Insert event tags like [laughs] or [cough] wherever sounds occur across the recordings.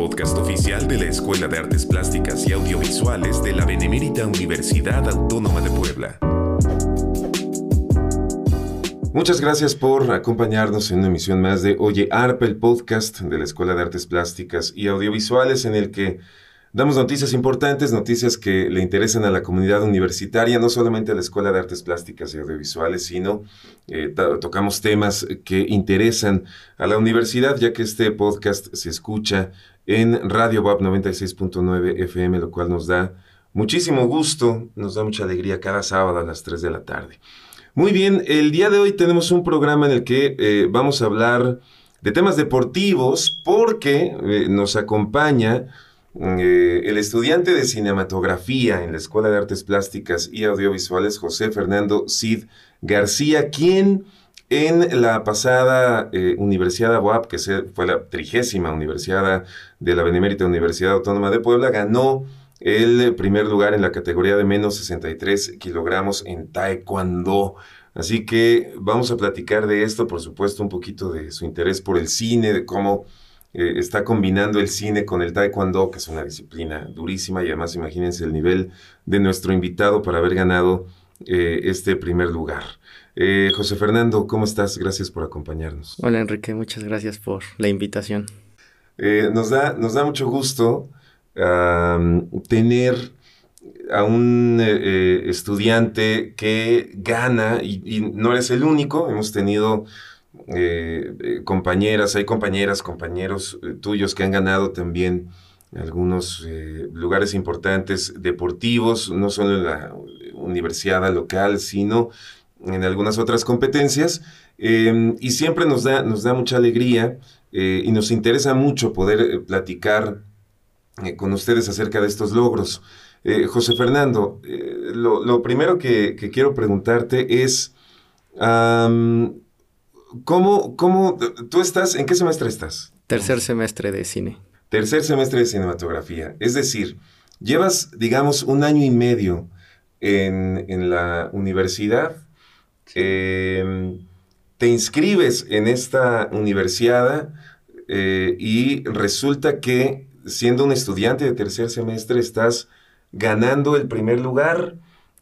podcast oficial de la Escuela de Artes Plásticas y Audiovisuales de la Benemérita Universidad Autónoma de Puebla. Muchas gracias por acompañarnos en una emisión más de Oye ARP, el podcast de la Escuela de Artes Plásticas y Audiovisuales en el que Damos noticias importantes, noticias que le interesan a la comunidad universitaria, no solamente a la Escuela de Artes Plásticas y Audiovisuales, sino eh, tocamos temas que interesan a la universidad, ya que este podcast se escucha en Radio WAP 96.9 FM, lo cual nos da muchísimo gusto, nos da mucha alegría cada sábado a las 3 de la tarde. Muy bien, el día de hoy tenemos un programa en el que eh, vamos a hablar de temas deportivos porque eh, nos acompaña eh, el estudiante de cinematografía en la Escuela de Artes Plásticas y Audiovisuales, José Fernando Cid García, quien en la pasada eh, Universidad UAP, que fue la trigésima Universidad de la Benemérita Universidad Autónoma de Puebla, ganó el primer lugar en la categoría de menos 63 kilogramos en Taekwondo. Así que vamos a platicar de esto, por supuesto, un poquito de su interés por el cine, de cómo eh, está combinando el cine con el taekwondo, que es una disciplina durísima y además imagínense el nivel de nuestro invitado para haber ganado eh, este primer lugar. Eh, José Fernando, ¿cómo estás? Gracias por acompañarnos. Hola Enrique, muchas gracias por la invitación. nos, da, nos da mucho gusto tener a un estudiante que gana y, y, no eres el único, hemos tenido eh, eh, compañeras, hay compañeras, compañeros eh, tuyos que han ganado también algunos lugares importantes deportivos, no solo en la universidad local, sino en algunas otras competencias. Em, y siempre nos da, nos da mucha alegría y nos interesa mucho poder platicar con ustedes acerca de estos logros. José Fernando, lo, primero que, quiero preguntarte es, ¿Cómo, cómo, tú estás, en qué semestre estás? Tercer semestre de cine. Tercer semestre de cinematografía. Es decir, llevas, digamos, un año y medio en, la universidad. Em, te inscribes en esta universidad eh, y resulta que siendo un estudiante de tercer semestre estás ganando el primer lugar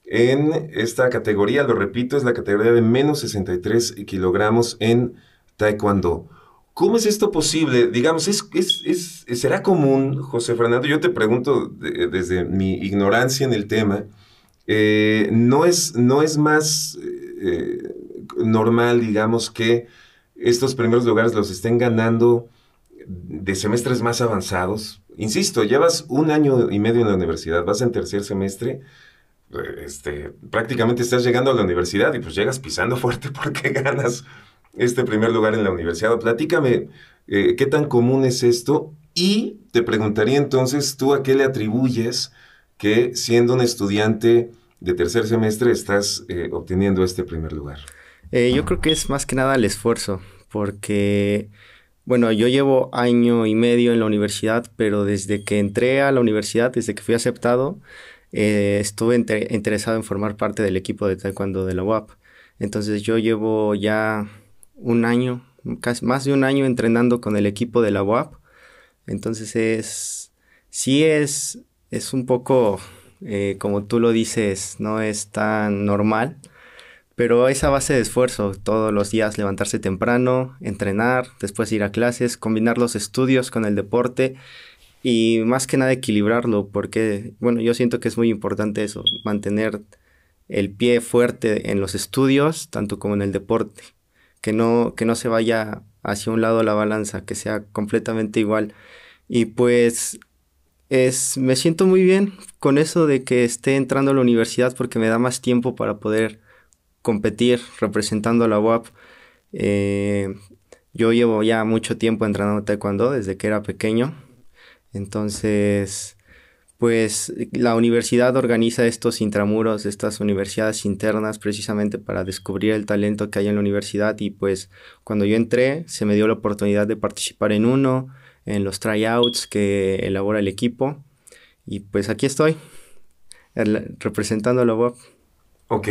en esta categoría, lo repito, es la categoría de menos 63 kilogramos en Taekwondo. ¿Cómo es esto posible? Digamos, ¿es, es, será común, José Fernando? Yo te pregunto desde mi ignorancia en el tema, eh, ¿no, es, ¿no es más eh, normal, digamos, que estos primeros lugares los estén ganando de semestres más avanzados? Insisto, llevas un año y medio en la universidad, vas en tercer semestre, este, prácticamente estás llegando a la universidad y pues llegas pisando fuerte [laughs] porque ganas este primer lugar en la universidad. Platícame eh, qué tan común es esto y te preguntaría entonces tú a qué le atribuyes que siendo un estudiante de tercer semestre estás eh, obteniendo este primer lugar. Eh, yo creo que es más que nada el esfuerzo, porque, bueno, yo llevo año y medio en la universidad, pero desde que entré a la universidad, desde que fui aceptado, eh, estuve interesado en formar parte del equipo de taekwondo de la UAP. Entonces yo llevo ya un año, casi más de un año entrenando con el equipo de la UAP. Entonces es, sí es, es un poco, eh, como tú lo dices, no es tan normal, pero esa base de esfuerzo, todos los días levantarse temprano, entrenar, después ir a clases, combinar los estudios con el deporte y más que nada equilibrarlo, porque, bueno, yo siento que es muy importante eso, mantener el pie fuerte en los estudios, tanto como en el deporte, que no, que no se vaya hacia un lado la balanza, que sea completamente igual. Y pues es, me siento muy bien con eso de que esté entrando a la universidad porque me da más tiempo para poder competir representando a la UAP. Eh, yo llevo ya mucho tiempo entrenando taekwondo desde que era pequeño entonces, pues la universidad organiza estos intramuros, estas universidades internas precisamente para descubrir el talento que hay en la universidad y pues cuando yo entré se me dio la oportunidad de participar en uno, en los tryouts que elabora el equipo y pues aquí estoy representando a la UAP. Ok,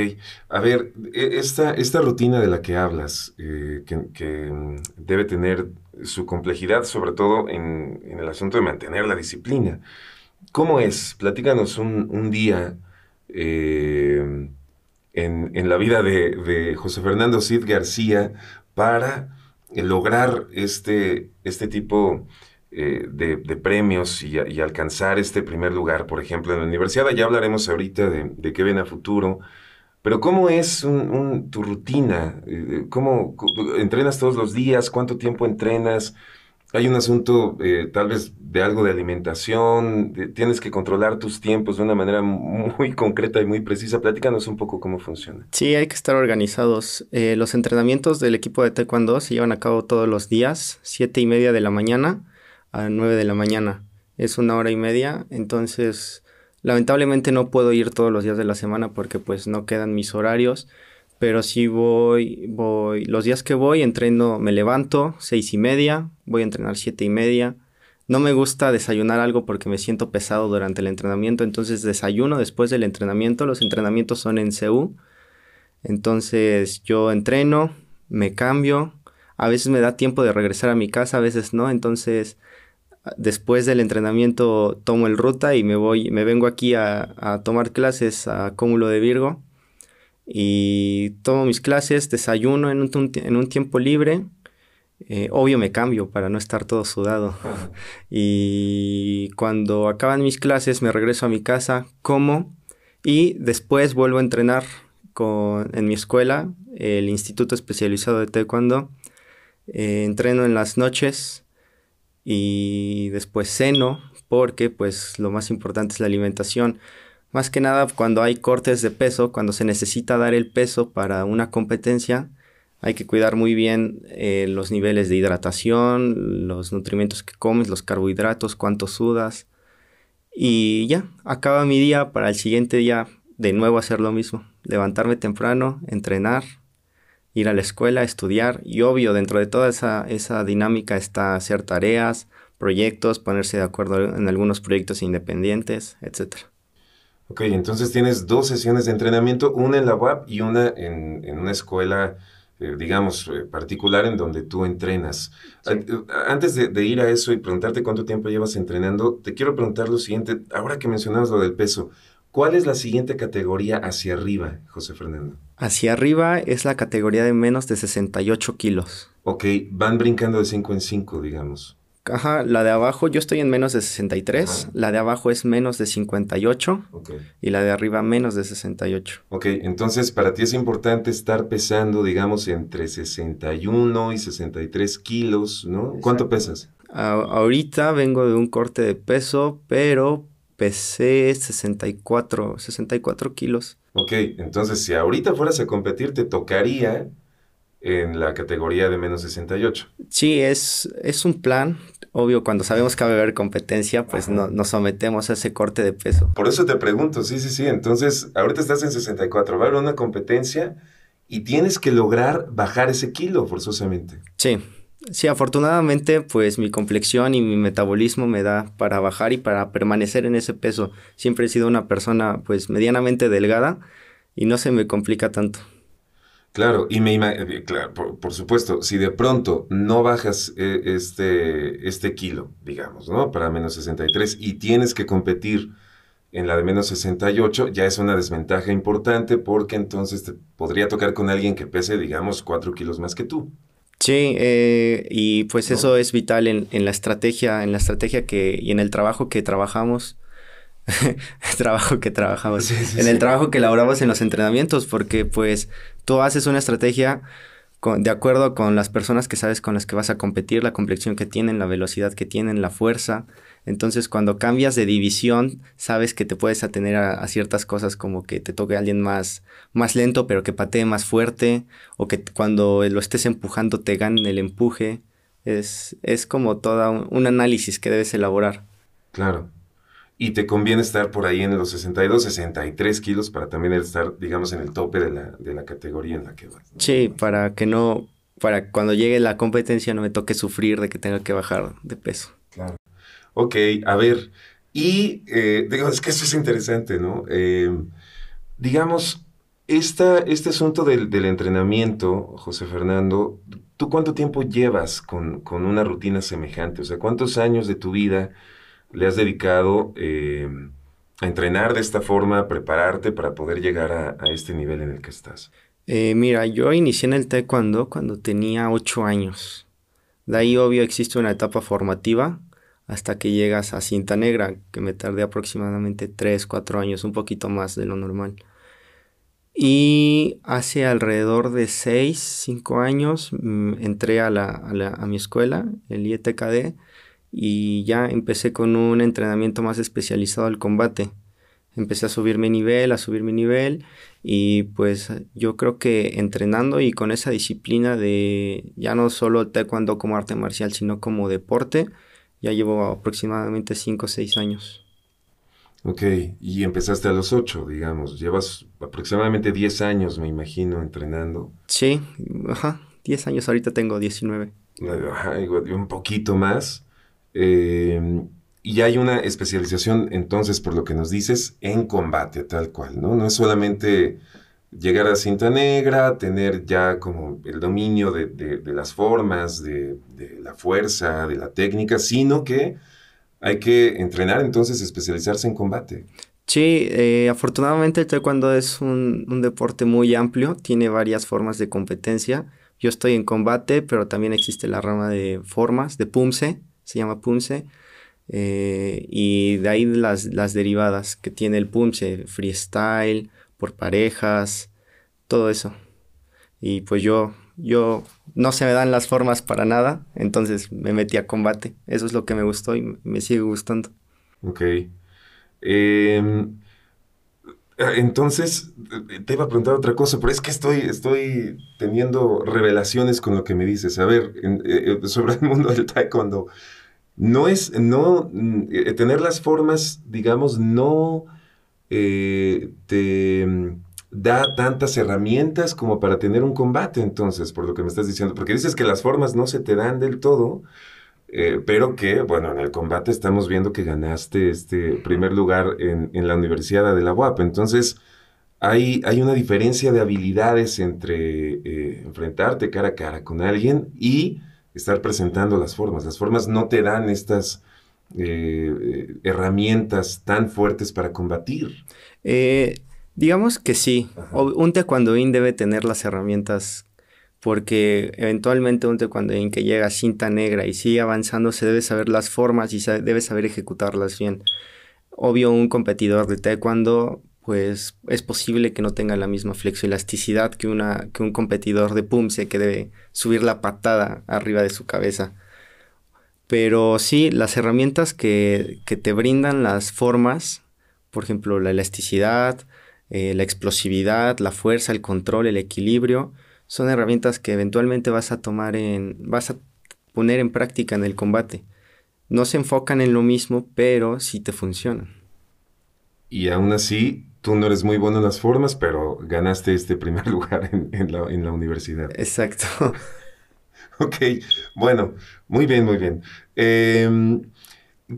a ver, e, esta, esta rutina de la que hablas, eh, que, mm, debe tener su complejidad, sobre todo en, el asunto de mantener la disciplina. ¿Cómo es? Platícanos un, día eh, en, la vida de, José Fernando Cid García para lograr este, este tipo eh, de, premios y, alcanzar este primer lugar, por ejemplo, en la universidad. Ya hablaremos ahorita de, de qué ven a futuro. Pero ¿cómo es tu rutina? Eh, ¿Cómo entrenas todos los días? ¿Cuánto tiempo entrenas? Hay un asunto eh, tal vez de algo de alimentación, tienes que controlar tus tiempos de una manera muy concreta y muy precisa. Platícanos un poco cómo funciona. Sí, hay que estar organizados. Eh, los entrenamientos del equipo de Taekwondo se llevan a cabo todos los días, siete y media de la mañana a nueve de la mañana. Es una hora y media, entonces Lamentablemente no puedo ir todos los días de la semana porque pues no quedan mis horarios, pero sí voy, voy, los días que voy entreno, me levanto seis y media, voy a entrenar siete y media. No me gusta desayunar algo porque me siento pesado durante el entrenamiento, entonces desayuno después del entrenamiento. Los entrenamientos son en CU. Entonces yo entreno, me cambio. A veces me da tiempo de regresar a mi casa, a veces no. Entonces después del entrenamiento tomo el ruta y me voy, me vengo aquí a, tomar clases a Cúmulo de Virgo y tomo mis clases, desayuno en un, en un tiempo libre. Eh, obvio me cambio para no estar todo sudado. y cuando acaban mis clases me regreso a mi casa, como y después vuelvo a entrenar con, en mi escuela, el Instituto Especializado de Taekwondo. Eh, entreno en las noches y después seno porque pues lo más importante es la alimentación. Más que nada cuando hay cortes de peso, cuando se necesita dar el peso para una competencia, hay que cuidar muy bien eh, los niveles de hidratación, los nutrimentos que comes, los carbohidratos, cuánto sudas. Y ya, acaba mi día para el siguiente día de nuevo hacer lo mismo. Levantarme temprano, entrenar, ir a la escuela, estudiar y obvio dentro de toda esa, esa dinámica está hacer tareas, proyectos, ponerse de acuerdo en algunos proyectos independientes, etc. Ok, entonces tienes dos sesiones de entrenamiento, una en la UAP y una en, en una escuela, eh, digamos, eh, particular en donde tú entrenas. Antes de, de, ir a eso y preguntarte cuánto tiempo llevas entrenando, te quiero preguntar lo siguiente, ahora que mencionabas lo del peso, ¿Cuál es la siguiente categoría hacia arriba, José Fernando? Hacia arriba es la categoría de menos de 68 kilos. Ok, van brincando de 5 en 5, digamos. Ajá, la de abajo, yo estoy en menos de 63, la de abajo es menos de 58 okay. y la de arriba menos de 68. Ok, entonces para ti es importante estar pesando, digamos, entre 61 y 63 kilos, ¿no? ¿Cuánto pesas? ahorita vengo de un corte de peso, pero pesé 64, 64 kilos. Ok, entonces si ahorita fueras a competir, te tocaría en la categoría de menos 68. Sí, es, es un plan. Obvio, cuando sabemos que va a haber competencia, pues no, nos sometemos a ese corte de peso. Por eso te pregunto, sí, sí, sí. Entonces, ahorita estás en 64, va a haber una competencia y tienes que lograr bajar ese kilo forzosamente. Sí. Sí, afortunadamente, pues mi complexión y mi metabolismo me da para bajar y para permanecer en ese peso. Siempre he sido una persona, pues, medianamente delgada y no se me complica tanto. Claro, y me eh, claro, por, supuesto, si de pronto no bajas eh, este, este kilo, digamos, ¿no? Para menos 63 y tienes que competir en la de menos 68, ya es una desventaja importante porque entonces te podría tocar con alguien que pese, digamos, 4 kilos más que tú. Sí, eh, y pues eso es vital en, en, la estrategia, en la estrategia que, y en el trabajo que trabajamos. El [laughs] trabajo que trabajamos. en el trabajo que elaboramos en los entrenamientos, porque pues tú haces una estrategia de acuerdo con las personas que sabes con las que vas a competir, la complexión que tienen, la velocidad que tienen, la fuerza. Entonces, cuando cambias de división, sabes que te puedes atener a, ciertas cosas como que te toque alguien más, más lento, pero que patee más fuerte, o que cuando lo estés empujando te gane el empuje. Es, es como todo un, un análisis que debes elaborar. Claro y te conviene estar por ahí en los 62, 63 kilos para también estar, digamos, en el tope de la, de la categoría en la que vas. Sí, para que no, para cuando llegue la competencia no me toque sufrir de que tenga que bajar de peso. Claro. Ok, a ver, y eh, digamos, es que eso es interesante, ¿no? Eh, digamos, este asunto del, entrenamiento, José Fernando, ¿tú cuánto tiempo llevas con, una rutina semejante? O sea, ¿cuántos años de tu vida le has dedicado eh, a entrenar de esta forma, a prepararte para poder llegar a, este nivel en el que estás? Eh, mira, yo inicié en el taekwondo cuando tenía ocho años. De ahí, obvio, existe una etapa formativa hasta que llegas a cinta negra, que me tardé aproximadamente tres, cuatro años, un poquito más de lo normal. Y hace alrededor de 6, 5 años mm, entré a, la, a, mi escuela, el IETKD, y ya empecé con un entrenamiento más especializado al combate. Empecé a subir mi nivel, a subir mi nivel, y pues yo creo que entrenando y con esa disciplina de ya no solo taekwondo como arte marcial, sino como deporte, ya llevo aproximadamente 5 o 6 años. Ok, y empezaste a los 8, digamos. Llevas aproximadamente 10 años, me imagino, entrenando. Sí, ajá, 10 años, ahorita tengo 19. Ajá, un poquito más. Eh, y hay una especialización, entonces, por lo que nos dices, en combate, tal cual, ¿no? No es solamente llegar a cinta negra, tener ya como el dominio de, las formas, de, de, la fuerza, de la técnica, sino que hay que entrenar entonces, especializarse en combate. Sí, eh, afortunadamente el taekwondo es un, deporte muy amplio, tiene varias formas de competencia. Yo estoy en combate, pero también existe la rama de formas, de pumse, se llama pumse. Eh, y de ahí las, las derivadas que tiene el pumse, freestyle, por parejas, todo eso. Y pues yo yo no se me dan las formas para nada, entonces me metí a combate. Eso es lo que me gustó y me sigue gustando. Ok. Em, entonces, te iba a preguntar otra cosa, pero es que estoy, estoy teniendo revelaciones con lo que me dices. A ver, eh, eh, sobre el mundo del taekwondo, no es, no, eh, tener las formas, digamos, no te da tantas herramientas como para tener un combate, entonces, por lo que me estás diciendo, porque dices que las formas no se te dan del todo, eh, pero que, bueno, en el combate estamos viendo que ganaste este primer lugar en, la Universidad de la UAP, entonces hay, hay una diferencia de habilidades entre eh, enfrentarte cara a cara con alguien y estar presentando las formas. Las formas no te dan estas... Eh, herramientas tan fuertes para combatir. Digamos que sí. Un taekwondoín debe tener las herramientas porque eventualmente un taekwondoín que llega a cinta negra y sigue avanzando se debe saber las formas y debe saber ejecutarlas bien. Obvio, un competidor de taekwondo pues es posible que no tenga la misma flexoelasticidad que, una, que un competidor de pumse que debe subir la patada arriba de su cabeza. Pero sí, las herramientas que, que te brindan las formas, por ejemplo, la elasticidad, eh, la explosividad, la fuerza, el control, el equilibrio, son herramientas que eventualmente vas a tomar en, vas a poner en práctica en el combate. No se enfocan en lo mismo, pero sí te funcionan. Y aún así, tú no eres muy bueno en las formas, pero ganaste este primer [laughs] lugar en, la, universidad. Exacto. [laughs] ok, bueno, muy bien, muy bien. Em,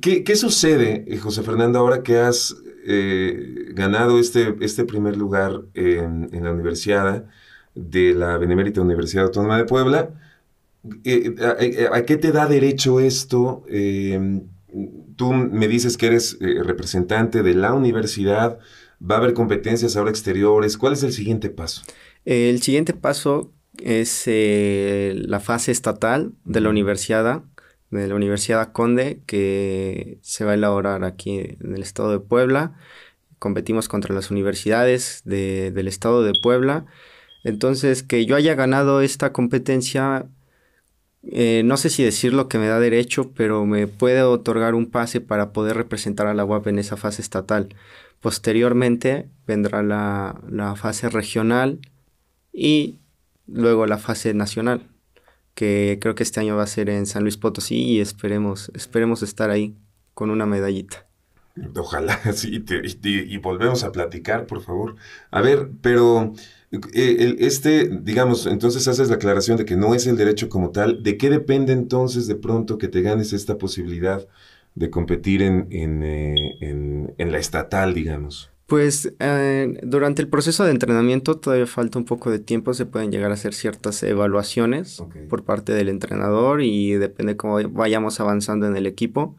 ¿qué, ¿Qué sucede, José Fernando, ahora que has eh, ganado este, este primer lugar en, la universidad de la Benemérita Universidad Autónoma de Puebla. Eh, eh, a, qué te da derecho esto? Em, tú me dices que eres representante de la universidad, va a haber competencias ahora exteriores. ¿Cuál es el siguiente paso? El siguiente paso es la fase estatal de la universidad de la Universidad Conde que se va a elaborar aquí en el estado de Puebla. Competimos contra las universidades del estado de Puebla. Entonces, que yo haya ganado esta competencia, eh, no sé si decir lo que me da derecho, pero me puede otorgar un pase para poder representar a la UAP en esa fase estatal. Posteriormente vendrá la, la fase regional y luego la fase nacional que creo que este año va a ser en San Luis Potosí y esperemos, esperemos estar ahí con una medallita. Ojalá, [laughs] sí, y, volvemos a platicar, por favor. A ver, pero eh, este, digamos, entonces haces la aclaración de que no es el derecho como tal. ¿De qué depende entonces de pronto que te ganes esta posibilidad de competir en, en, eh, en, en la estatal, digamos? Pues eh, durante el proceso de entrenamiento todavía falta un poco de tiempo, se pueden llegar a hacer ciertas evaluaciones por parte del entrenador y depende cómo vayamos avanzando en el equipo.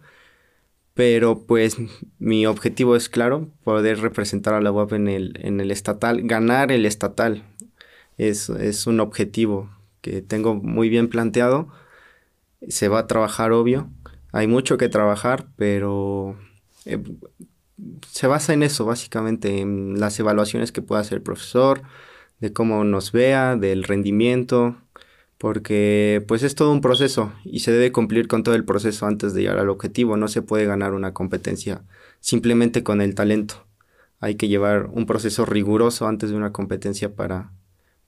Pero pues mi objetivo es claro, poder representar a la UAP en el, en el estatal, ganar el estatal. Es, es un objetivo que tengo muy bien planteado. Se va a trabajar, obvio. Hay mucho que trabajar, pero eh, se basa en eso, básicamente, en las evaluaciones que pueda hacer el profesor, de cómo nos vea, del rendimiento, porque pues es todo un proceso y se debe cumplir con todo el proceso antes de llegar al objetivo. No se puede ganar una competencia simplemente con el talento. Hay que llevar un proceso riguroso antes de una competencia para,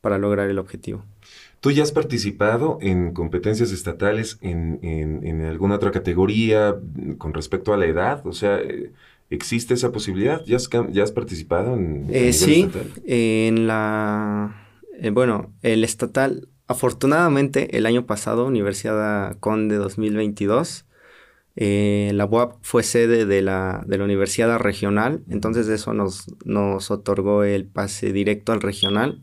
para lograr el objetivo. ¿Tú ya has participado en competencias estatales en, en, alguna otra categoría con respecto a la edad? O sea, eh, ¿Existe esa posibilidad? ¿Ya has, ya has participado en, eh, sí, en la... Eh, bueno, el estatal, afortunadamente el año pasado, Universidad Conde 2022, eh, la UAP fue sede de la, de la Universidad Regional, entonces eso nos, nos otorgó el pase directo al regional.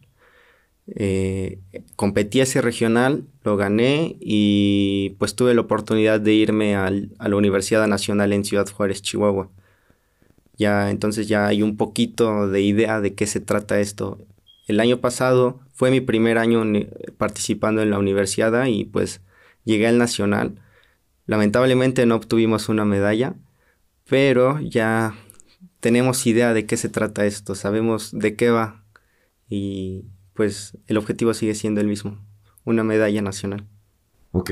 Competí ese regional, lo gané y pues tuve la oportunidad de irme al, a la Universidad Nacional en Ciudad Juárez, Chihuahua. Ya entonces ya hay un poquito de idea de qué se trata esto. El año pasado fue mi primer año participando en la universidad y pues llegué al nacional. Lamentablemente no obtuvimos una medalla, pero ya tenemos idea de qué se trata esto, sabemos de qué va y pues el objetivo sigue siendo el mismo, una medalla nacional. Ok,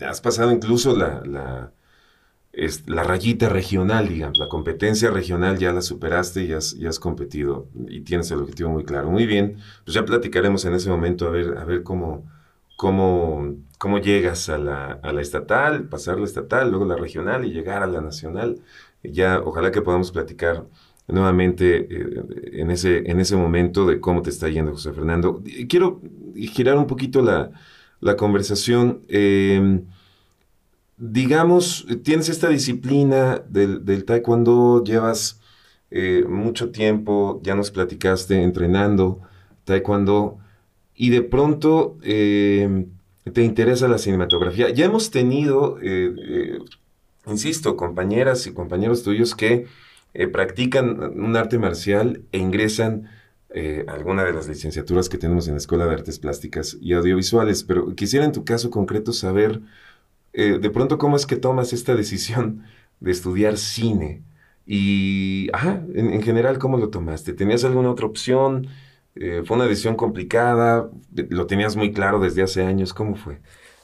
has pasado incluso la es la rayita regional, digamos, la competencia regional ya la superaste y has, has competido y tienes el objetivo muy claro. Muy bien, pues ya platicaremos en ese momento a ver, a ver cómo, cómo, cómo llegas a la, a la estatal, pasar la estatal, luego la regional y llegar a la nacional. Ya, ojalá que podamos platicar nuevamente eh, en, ese, en ese momento de cómo te está yendo, José Fernando. Quiero girar un poquito la, la conversación. Eh, digamos, tienes esta disciplina del, taekwondo, llevas eh, mucho tiempo, ya nos platicaste, entrenando taekwondo, y de pronto eh, te interesa la cinematografía. Ya hemos tenido, eh, insisto, compañeras y compañeros tuyos que practican un arte marcial e ingresan a alguna de las licenciaturas que tenemos en la Escuela de Artes Plásticas y Audiovisuales, pero quisiera en tu caso concreto saber eh, de pronto, ¿cómo es que tomas esta decisión de estudiar cine? Y, en, general, ¿cómo lo tomaste? ¿Tenías alguna otra opción? Eh, ¿Fue una decisión complicada? ¿Lo tenías muy claro desde hace años? ¿Cómo fue?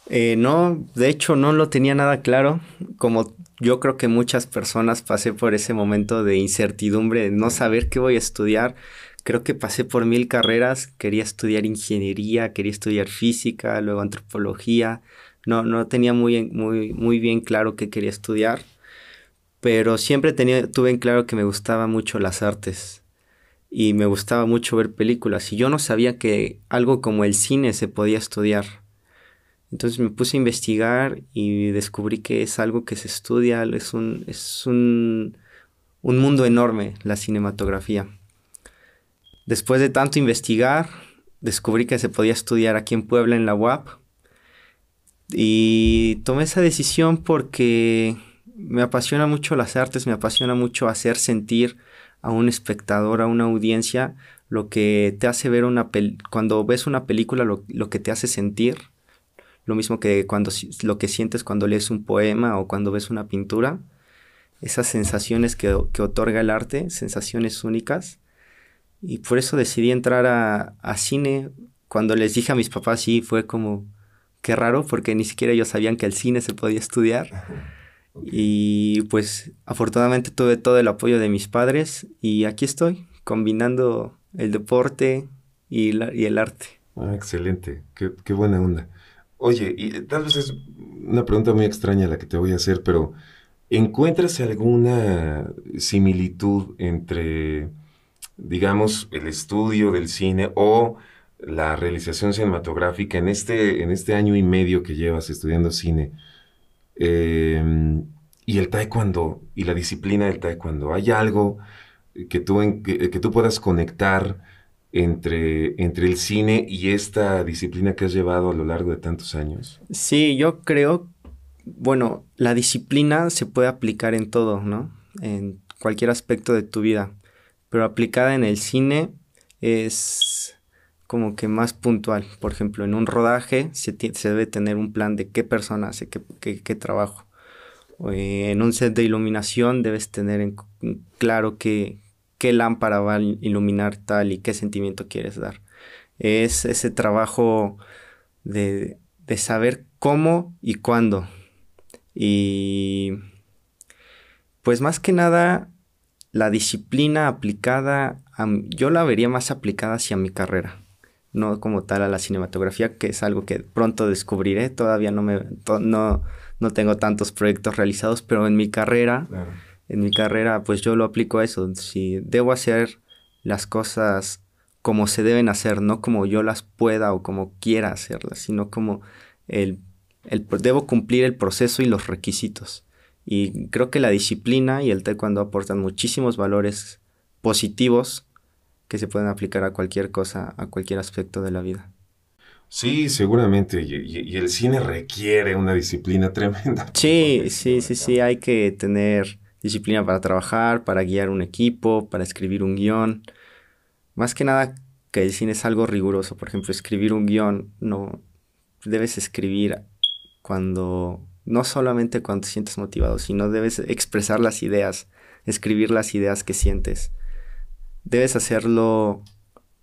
Eh, no, de hecho no lo tenía nada claro. Como yo creo que muchas personas pasé por ese momento de incertidumbre, de no saber qué voy a estudiar. Creo que pasé por mil carreras. Quería estudiar ingeniería, quería estudiar física, luego antropología, no, no tenía muy, muy, muy bien claro qué quería estudiar, pero siempre tenía, tuve en claro que me gustaban mucho las artes y me gustaba mucho ver películas y yo no sabía que algo como el cine se podía estudiar. Entonces me puse a investigar y descubrí que es algo que se estudia, es un, es un, un mundo enorme la cinematografía. Después de tanto investigar, descubrí que se podía estudiar aquí en Puebla en la UAP y tomé esa decisión porque me apasiona mucho las artes, me apasiona mucho hacer sentir a un espectador, a una audiencia, lo que te hace ver una cuando ves una película, lo, que te hace sentir, lo mismo que cuando lo que sientes cuando lees un poema o cuando ves una pintura, esas sensaciones que, otorga el arte, sensaciones únicas. Y por eso decidí entrar a, a cine. Cuando les dije a mis papás, sí, fue como, qué raro porque ni siquiera ellos sabían que el cine se podía estudiar. Y pues afortunadamente tuve todo el apoyo de mis padres y aquí estoy, combinando el deporte y, y el arte. Ah, excelente, qué, qué, buena onda. Oye, y tal vez es una pregunta muy extraña la que te voy a hacer, pero ¿encuentras alguna similitud entre, digamos, el estudio del cine o la realización cinematográfica en este, en este año y medio que llevas estudiando cine em, y el taekwondo y la disciplina del taekwondo? ¿Hay algo que tú, que, tú puedas conectar entre, entre el cine y esta disciplina que has llevado a lo largo de tantos años? Sí, yo creo, bueno, la disciplina se puede aplicar en todo, ¿no? En cualquier aspecto de tu vida, pero aplicada en el cine es como que más puntual. Por ejemplo, en un rodaje se, debe tener un plan de qué persona hace qué, qué trabajo. Eh, en un set de iluminación debes tener en claro qué, qué lámpara va a iluminar tal y qué sentimiento quieres dar. Es ese trabajo de, de saber cómo y cuándo. Y pues más que nada, la disciplina aplicada, yo la vería más aplicada hacia mi carrera, no como tal a la cinematografía, que es algo que pronto descubriré, todavía no me, no, no tengo tantos proyectos realizados, pero en mi carrera en mi carrera, pues yo lo aplico a eso. Si debo hacer las cosas como se deben hacer, no como yo las pueda o como quiera hacerlas, sino como el, el, debo cumplir el proceso y los requisitos. Y creo que la disciplina y el taekwondo aportan muchísimos valores positivos que se pueden aplicar a cualquier cosa, a cualquier aspecto de la vida. Sí, seguramente. Y, el cine requiere una disciplina [laughs] tremenda. Sí, sí, sí, sí. Hay que tener disciplina para trabajar, para guiar un equipo, para escribir un guion. Más que nada que el cine es algo riguroso. Por ejemplo, escribir un guion no debes escribir cuando no solamente cuando te sientes motivado, sino debes expresar las ideas, escribir las ideas que sientes. Debes hacerlo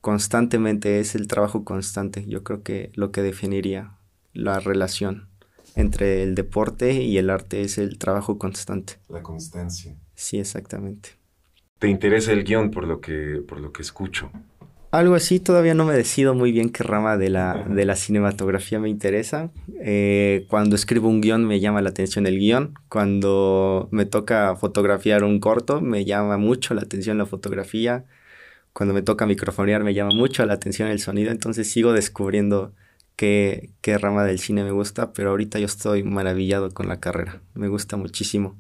constantemente, es el trabajo constante. Yo creo que lo que definiría la relación entre el deporte y el arte es el trabajo constante. La constancia. Sí, exactamente. ¿Te interesa el guion por lo que, por lo que escucho? Algo así, todavía no me decido muy bien qué rama de la, de la cinematografía me interesa. Eh, cuando escribo un guion me llama la atención el guion. Cuando me toca fotografiar un corto me llama mucho la atención la fotografía. Cuando me toca microfonear me llama mucho la atención el sonido. Entonces sigo descubriendo qué, qué rama del cine me gusta, pero ahorita yo estoy maravillado con la carrera. Me gusta muchísimo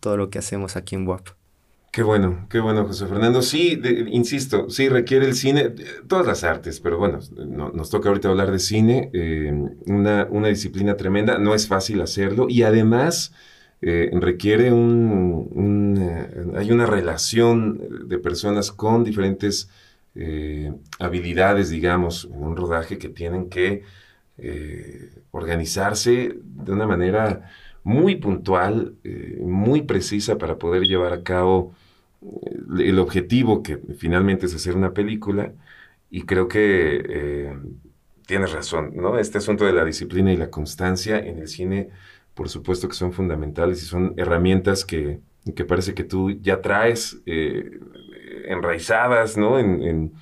todo lo que hacemos aquí en WAP. Qué bueno, qué bueno, José Fernando. Sí, insisto, sí requiere el cine, todas las artes, pero bueno, nos toca ahorita hablar de cine, eh, una, una, disciplina tremenda, no es fácil hacerlo y además eh, requiere un, eh, hay una relación de personas con diferentes eh, habilidades, digamos, en un rodaje que tienen que eh, organizarse de una manera muy puntual, eh, muy precisa para poder llevar a cabo el objetivo que finalmente es hacer una película. Y creo que tienes razón, ¿no? Este asunto de la disciplina y la constancia en el cine, por supuesto que son fundamentales y son herramientas que, que parece que tú ya traes enraizadas ¿no? en,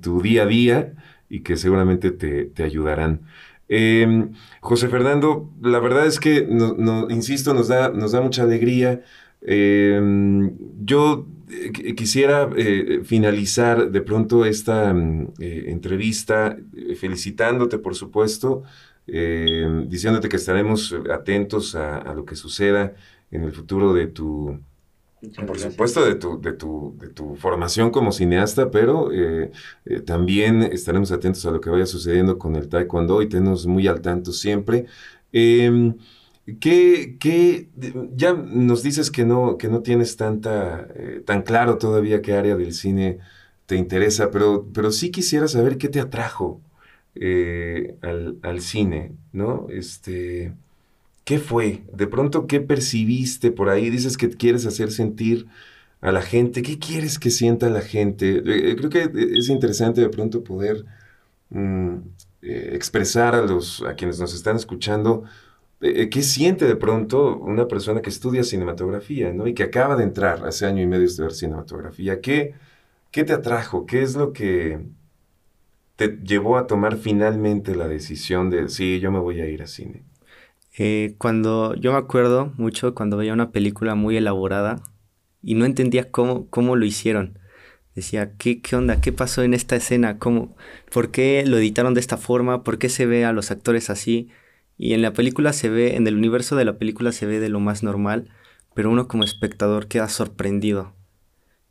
tu día a día y que seguramente te, ayudarán. Em, José Fernando, la verdad es que, no, insisto, nos da, nos da mucha alegría. Em, yo eh, quisiera eh, finalizar de pronto esta mm, eh, entrevista felicitándote, por supuesto, em, diciéndote que estaremos atentos a, lo que suceda en el futuro de tu, por supuesto, de tu, de, tu, de tu formación como cineasta, pero eh, eh, también estaremos atentos a lo que vaya sucediendo con el taekwondo y tenemos muy al tanto siempre. Eh, ¿qué, ya nos dices que no, que no tienes tanta, eh, tan claro todavía qué área del cine te interesa, pero, pero sí quisiera saber qué te atrajo al, al, cine, ¿no? Este, ¿Qué fue? De pronto, ¿qué percibiste por ahí? Dices que quieres hacer sentir a la gente. ¿Qué quieres que sienta la gente? Eh, eh, creo que es interesante de pronto poder mm, eh, expresar a, los, a quienes nos están escuchando qué siente de pronto una persona que estudia cinematografía ¿no? y que acaba de entrar hace año y medio a estudiar cinematografía. ¿Qué, ¿Qué te atrajo? ¿Qué es lo que te llevó a tomar finalmente la decisión de, sí, yo me voy a ir a cine? Eh, cuando yo me acuerdo mucho cuando veía una película muy elaborada y no entendía cómo, cómo lo hicieron. Decía, ¿qué, ¿qué onda? ¿Qué pasó en esta escena? ¿Cómo? ¿Por qué lo editaron de esta forma? ¿Por qué se ve a los actores así? Y en la película se ve, en el universo de la película se ve de lo más normal, pero uno como espectador queda sorprendido.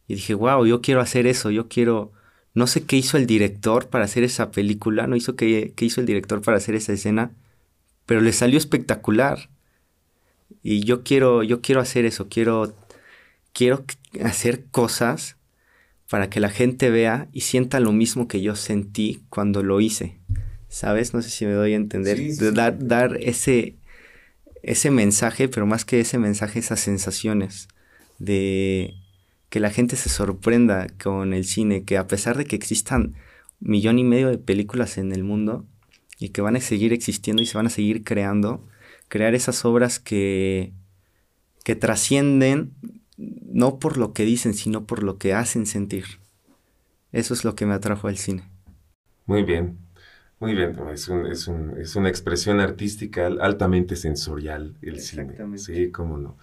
Y dije, wow, yo quiero hacer eso, yo quiero... No sé qué hizo el director para hacer esa película, no hizo qué, qué hizo el director para hacer esa escena, pero le salió espectacular. Y yo quiero, yo quiero hacer eso, quiero, quiero hacer cosas para que la gente vea y sienta lo mismo que yo sentí cuando lo hice. ¿Sabes? No sé si me doy a entender. Dar, dar ese, ese mensaje, pero más que ese mensaje, esas sensaciones de que la gente se sorprenda con el cine, que a pesar de que existan millón y medio de películas en el mundo y que van a seguir existiendo y se van a seguir creando, crear esas obras que, que trascienden no por lo que dicen, sino por lo que hacen sentir. Eso es lo que me atrajo al cine. Muy bien. Muy bien, es, es, es, una expresión artística altamente sensorial el cine. Sí, cómo no.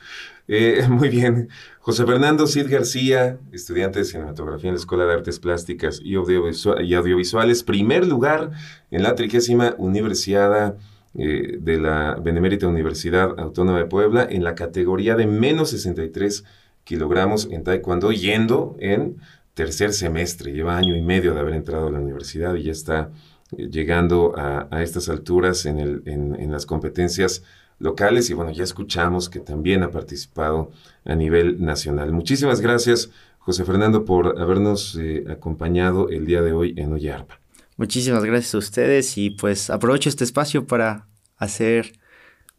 Eh, [laughs] muy bien. José Fernando Cid García, estudiante de cinematografía en la Escuela de Artes Plásticas y, Audiovisuales, primer lugar en la trigésima Universidad eh, de la Benemérita Universidad Autónoma de Puebla en la categoría de menos 63 kilogramos en Taekwondo, yendo en tercer semestre. Lleva año y medio de haber entrado a la universidad y ya está llegando a, estas alturas en, las competencias locales y bueno, ya escuchamos que también ha participado a nivel nacional. Muchísimas gracias, José Fernando, por habernos eh, acompañado el día de hoy en Arpa. Muchísimas gracias a ustedes y pues aprovecho este espacio para hacer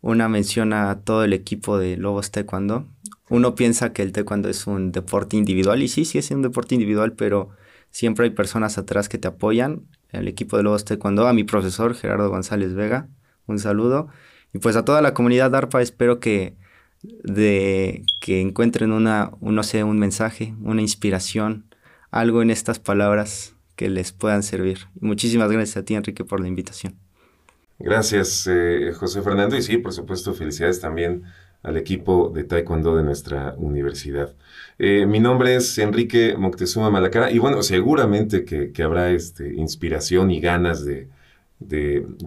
una mención a todo el equipo de Lobos Taekwondo. Uno piensa que el taekwondo es un deporte individual y sí, sí es un deporte individual, pero siempre hay personas atrás que te apoyan el equipo de Lobos Taekwondo, a mi profesor Gerardo González Vega, un saludo. Y pues a toda la comunidad ARPA espero que, de, que encuentren una, un, no sé, un mensaje, una inspiración, algo en estas palabras que les puedan servir. Muchísimas gracias a ti, Enrique, por la invitación. Gracias, eh, José Fernando. Y sí, por supuesto, felicidades también al equipo de Taekwondo de nuestra universidad. Eh, mi nombre es Enrique Moctezuma Malacara y bueno, seguramente que, habrá este, inspiración y ganas de,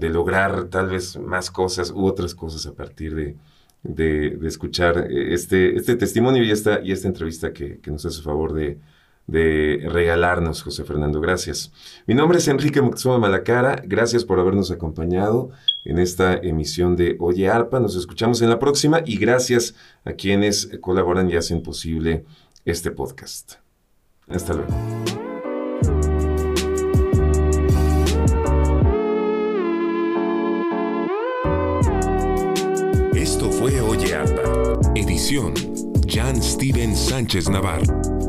lograr tal vez más cosas u otras cosas a partir de, escuchar eh, este, este testimonio y esta, entrevista que nos hace favor de, de regalarnos, José Fernando. Gracias. Mi nombre es Enrique Moctezuma Malacara. Gracias por habernos acompañado en esta emisión de Oye Arpa. Nos escuchamos en la próxima y gracias a quienes colaboran y hacen posible este podcast. Hasta luego. Esto fue Oye Arpa, edición Jan Steven Sánchez Navarro.